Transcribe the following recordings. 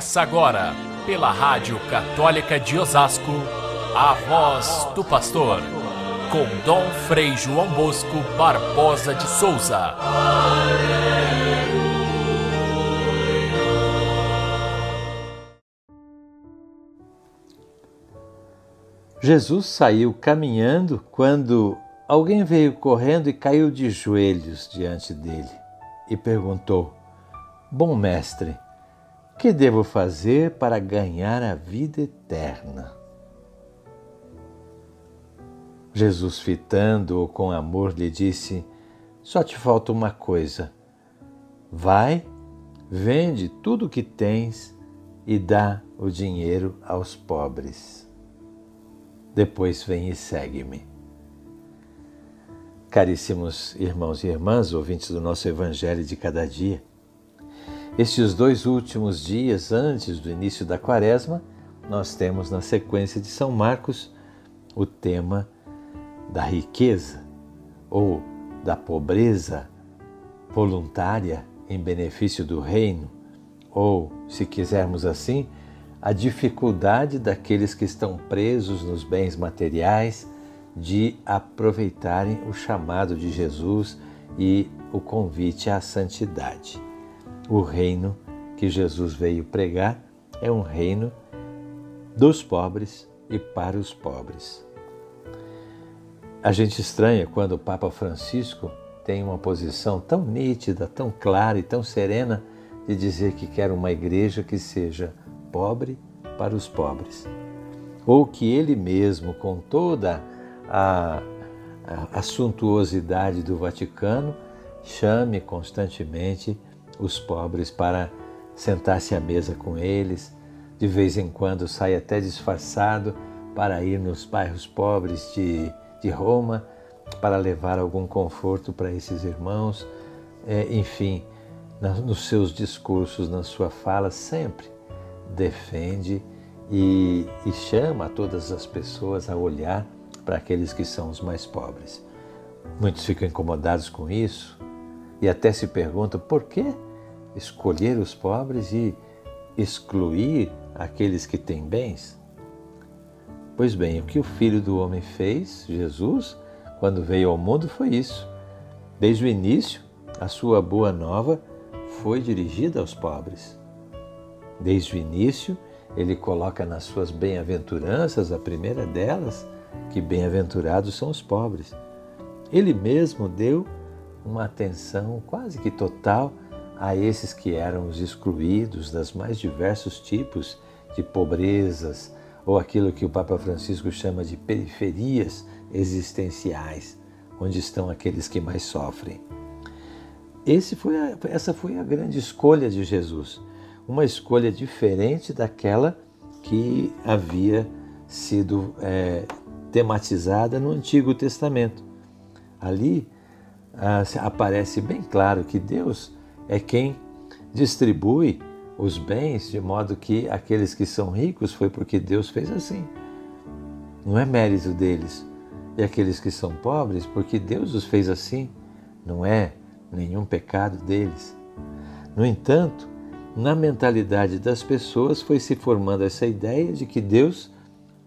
Começa agora, pela Rádio Católica de Osasco, a voz do pastor, com Dom Frei João Bosco Barbosa de Souza. Jesus saiu caminhando quando alguém veio correndo e caiu de joelhos diante dele e perguntou: Bom mestre, que devo fazer para ganhar a vida eterna? Jesus, fitando-o com amor, lhe disse: Só te falta uma coisa. Vai, vende tudo o que tens e dá o dinheiro aos pobres. Depois vem e segue-me. Caríssimos irmãos e irmãs, ouvintes do nosso Evangelho de cada dia, estes dois últimos dias antes do início da quaresma, nós temos na sequência de São Marcos o tema da riqueza ou da pobreza voluntária em benefício do reino, ou, se quisermos assim, a dificuldade daqueles que estão presos nos bens materiais de aproveitarem o chamado de Jesus e o convite à santidade. O reino que Jesus veio pregar é um reino dos pobres e para os pobres. A gente estranha quando o Papa Francisco tem uma posição tão nítida, tão clara e tão serena de dizer que quer uma igreja que seja pobre para os pobres. Ou que ele mesmo, com toda a, a, a suntuosidade do Vaticano, chame constantemente os pobres para sentar-se à mesa com eles, de vez em quando sai até disfarçado para ir nos bairros pobres de, de Roma para levar algum conforto para esses irmãos. É, enfim, nos seus discursos, na sua fala, sempre defende e, e chama todas as pessoas a olhar para aqueles que são os mais pobres. Muitos ficam incomodados com isso e até se perguntam por que escolher os pobres e excluir aqueles que têm bens? Pois bem, o que o Filho do Homem fez, Jesus, quando veio ao mundo foi isso. Desde o início, a sua boa nova foi dirigida aos pobres. Desde o início, ele coloca nas suas bem-aventuranças, a primeira delas, que bem-aventurados são os pobres. Ele mesmo deu uma atenção quase que total a esses que eram os excluídos das mais diversos tipos de pobrezas, ou aquilo que o Papa Francisco chama de periferias existenciais, onde estão aqueles que mais sofrem. Foi a, essa foi a grande escolha de Jesus, uma escolha diferente daquela que havia sido é, tematizada no Antigo Testamento. Ali ah, aparece bem claro que Deus é quem distribui os bens de modo que aqueles que são ricos foi porque Deus fez assim. Não é mérito deles. E aqueles que são pobres porque Deus os fez assim. Não é nenhum pecado deles. No entanto, na mentalidade das pessoas foi se formando essa ideia de que Deus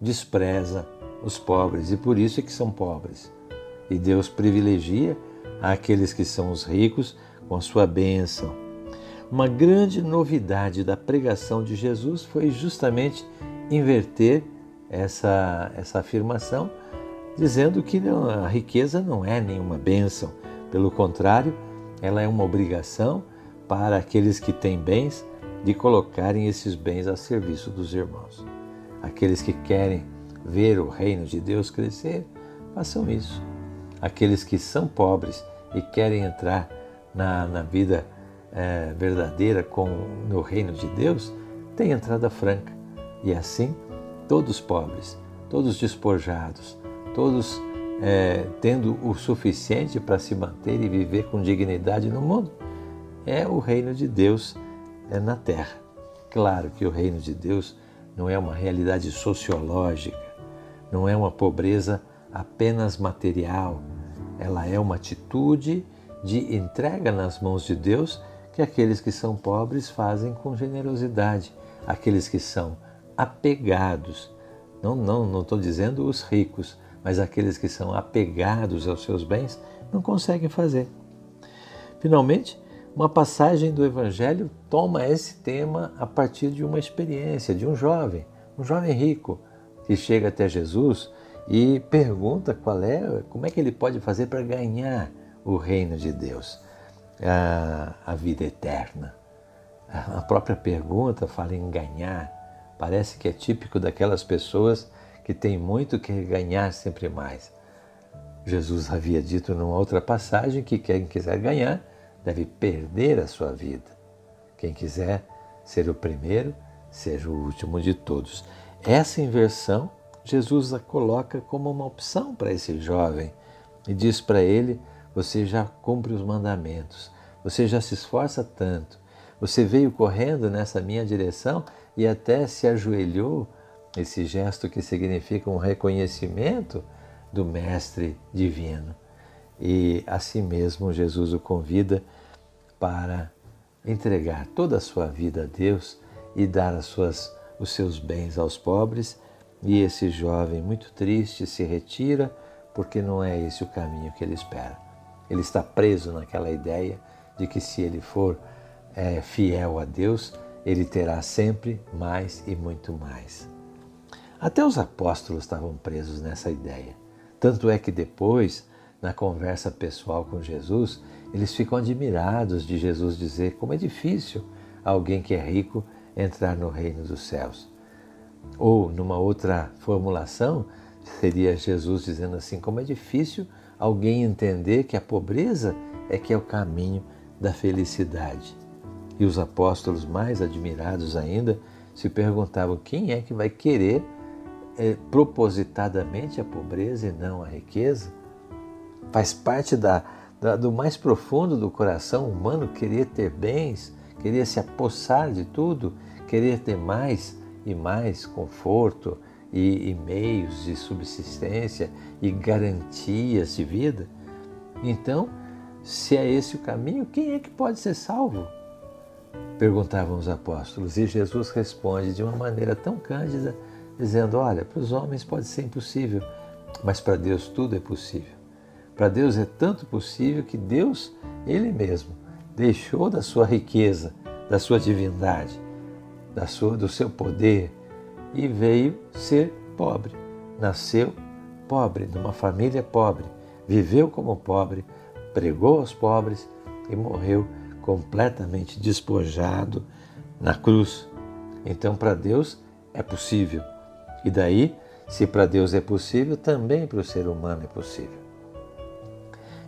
despreza os pobres e por isso é que são pobres. E Deus privilegia aqueles que são os ricos com a sua bênção. Uma grande novidade da pregação de Jesus foi justamente inverter essa, essa afirmação, dizendo que a riqueza não é nenhuma bênção, pelo contrário, ela é uma obrigação para aqueles que têm bens de colocarem esses bens a serviço dos irmãos. Aqueles que querem ver o reino de Deus crescer, façam isso. Aqueles que são pobres e querem entrar na, na vida é, verdadeira com, no reino de Deus, têm entrada franca. E assim, todos pobres, todos despojados, todos é, tendo o suficiente para se manter e viver com dignidade no mundo, é o reino de Deus é na terra. Claro que o reino de Deus não é uma realidade sociológica, não é uma pobreza apenas material, ela é uma atitude de entrega nas mãos de Deus que aqueles que são pobres fazem com generosidade, aqueles que são apegados, não não não estou dizendo os ricos, mas aqueles que são apegados aos seus bens não conseguem fazer. Finalmente, uma passagem do Evangelho toma esse tema a partir de uma experiência de um jovem, um jovem rico, que chega até Jesus e pergunta qual é, como é que ele pode fazer para ganhar o reino de Deus, a, a vida eterna. A própria pergunta fala em ganhar, parece que é típico daquelas pessoas que têm muito que ganhar sempre mais. Jesus havia dito numa outra passagem que quem quiser ganhar deve perder a sua vida. Quem quiser ser o primeiro, seja o último de todos. Essa inversão, Jesus a coloca como uma opção para esse jovem e diz para ele: Você já cumpre os mandamentos, você já se esforça tanto, você veio correndo nessa minha direção e até se ajoelhou, esse gesto que significa um reconhecimento do Mestre Divino. E assim mesmo Jesus o convida para entregar toda a sua vida a Deus e dar as suas, os seus bens aos pobres. E esse jovem, muito triste, se retira porque não é esse o caminho que ele espera. Ele está preso naquela ideia de que se ele for é, fiel a Deus, ele terá sempre mais e muito mais. Até os apóstolos estavam presos nessa ideia. Tanto é que depois, na conversa pessoal com Jesus, eles ficam admirados de Jesus dizer como é difícil alguém que é rico entrar no reino dos céus. Ou, numa outra formulação, seria Jesus dizendo assim: como é difícil alguém entender que a pobreza é que é o caminho da felicidade. E os apóstolos, mais admirados ainda, se perguntavam: quem é que vai querer é, propositadamente a pobreza e não a riqueza? Faz parte da, da, do mais profundo do coração humano querer ter bens, querer se apossar de tudo, querer ter mais e mais conforto e, e meios de subsistência e garantias de vida. Então, se é esse o caminho, quem é que pode ser salvo? Perguntavam os apóstolos, e Jesus responde de uma maneira tão cândida, dizendo: Olha, para os homens pode ser impossível, mas para Deus tudo é possível. Para Deus é tanto possível que Deus, Ele mesmo, deixou da sua riqueza, da sua divindade, da sua, do seu poder e veio ser pobre. Nasceu pobre, numa família pobre, viveu como pobre, pregou aos pobres e morreu completamente despojado na cruz. Então, para Deus é possível. E daí, se para Deus é possível, também para o ser humano é possível.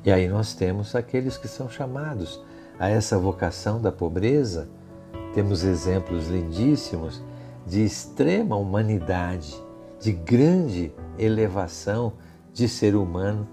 E aí nós temos aqueles que são chamados a essa vocação da pobreza. Temos exemplos lindíssimos de extrema humanidade, de grande elevação de ser humano,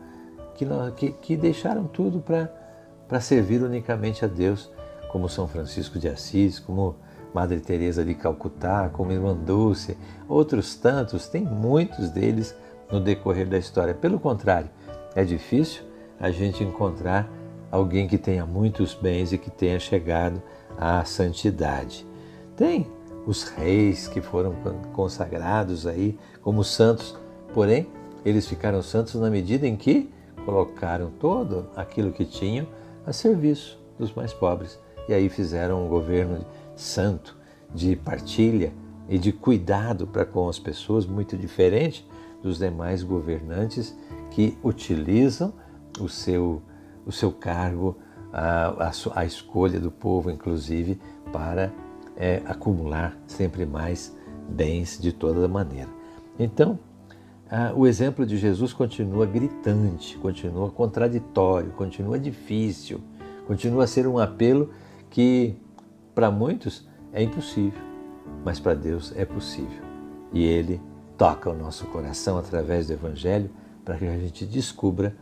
que, que, que deixaram tudo para servir unicamente a Deus, como São Francisco de Assis, como Madre Teresa de Calcutá, como Irmã Dulce, outros tantos, tem muitos deles no decorrer da história. Pelo contrário, é difícil a gente encontrar alguém que tenha muitos bens e que tenha chegado à santidade. Tem os reis que foram consagrados aí como santos, porém eles ficaram santos na medida em que colocaram todo aquilo que tinham a serviço dos mais pobres. E aí fizeram um governo santo de partilha e de cuidado para com as pessoas muito diferente dos demais governantes que utilizam o seu, o seu cargo, a, a, a escolha do povo, inclusive, para é, acumular sempre mais bens de toda maneira. Então, o exemplo de Jesus continua gritante, continua contraditório, continua difícil, continua a ser um apelo que para muitos é impossível, mas para Deus é possível. E Ele toca o nosso coração através do Evangelho para que a gente descubra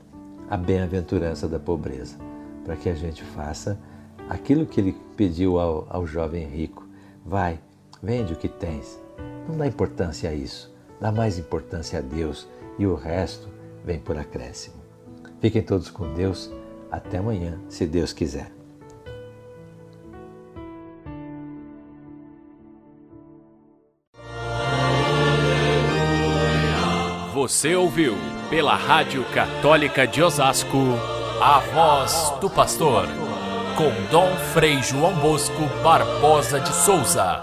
a bem-aventurança da pobreza, para que a gente faça aquilo que ele pediu ao, ao jovem rico: Vai, vende o que tens. Não dá importância a isso. Dá mais importância a Deus e o resto vem por acréscimo. Fiquem todos com Deus. Até amanhã, se Deus quiser. Você ouviu pela Rádio Católica de Osasco, a voz do pastor com Dom Frei João Bosco Barbosa de Souza.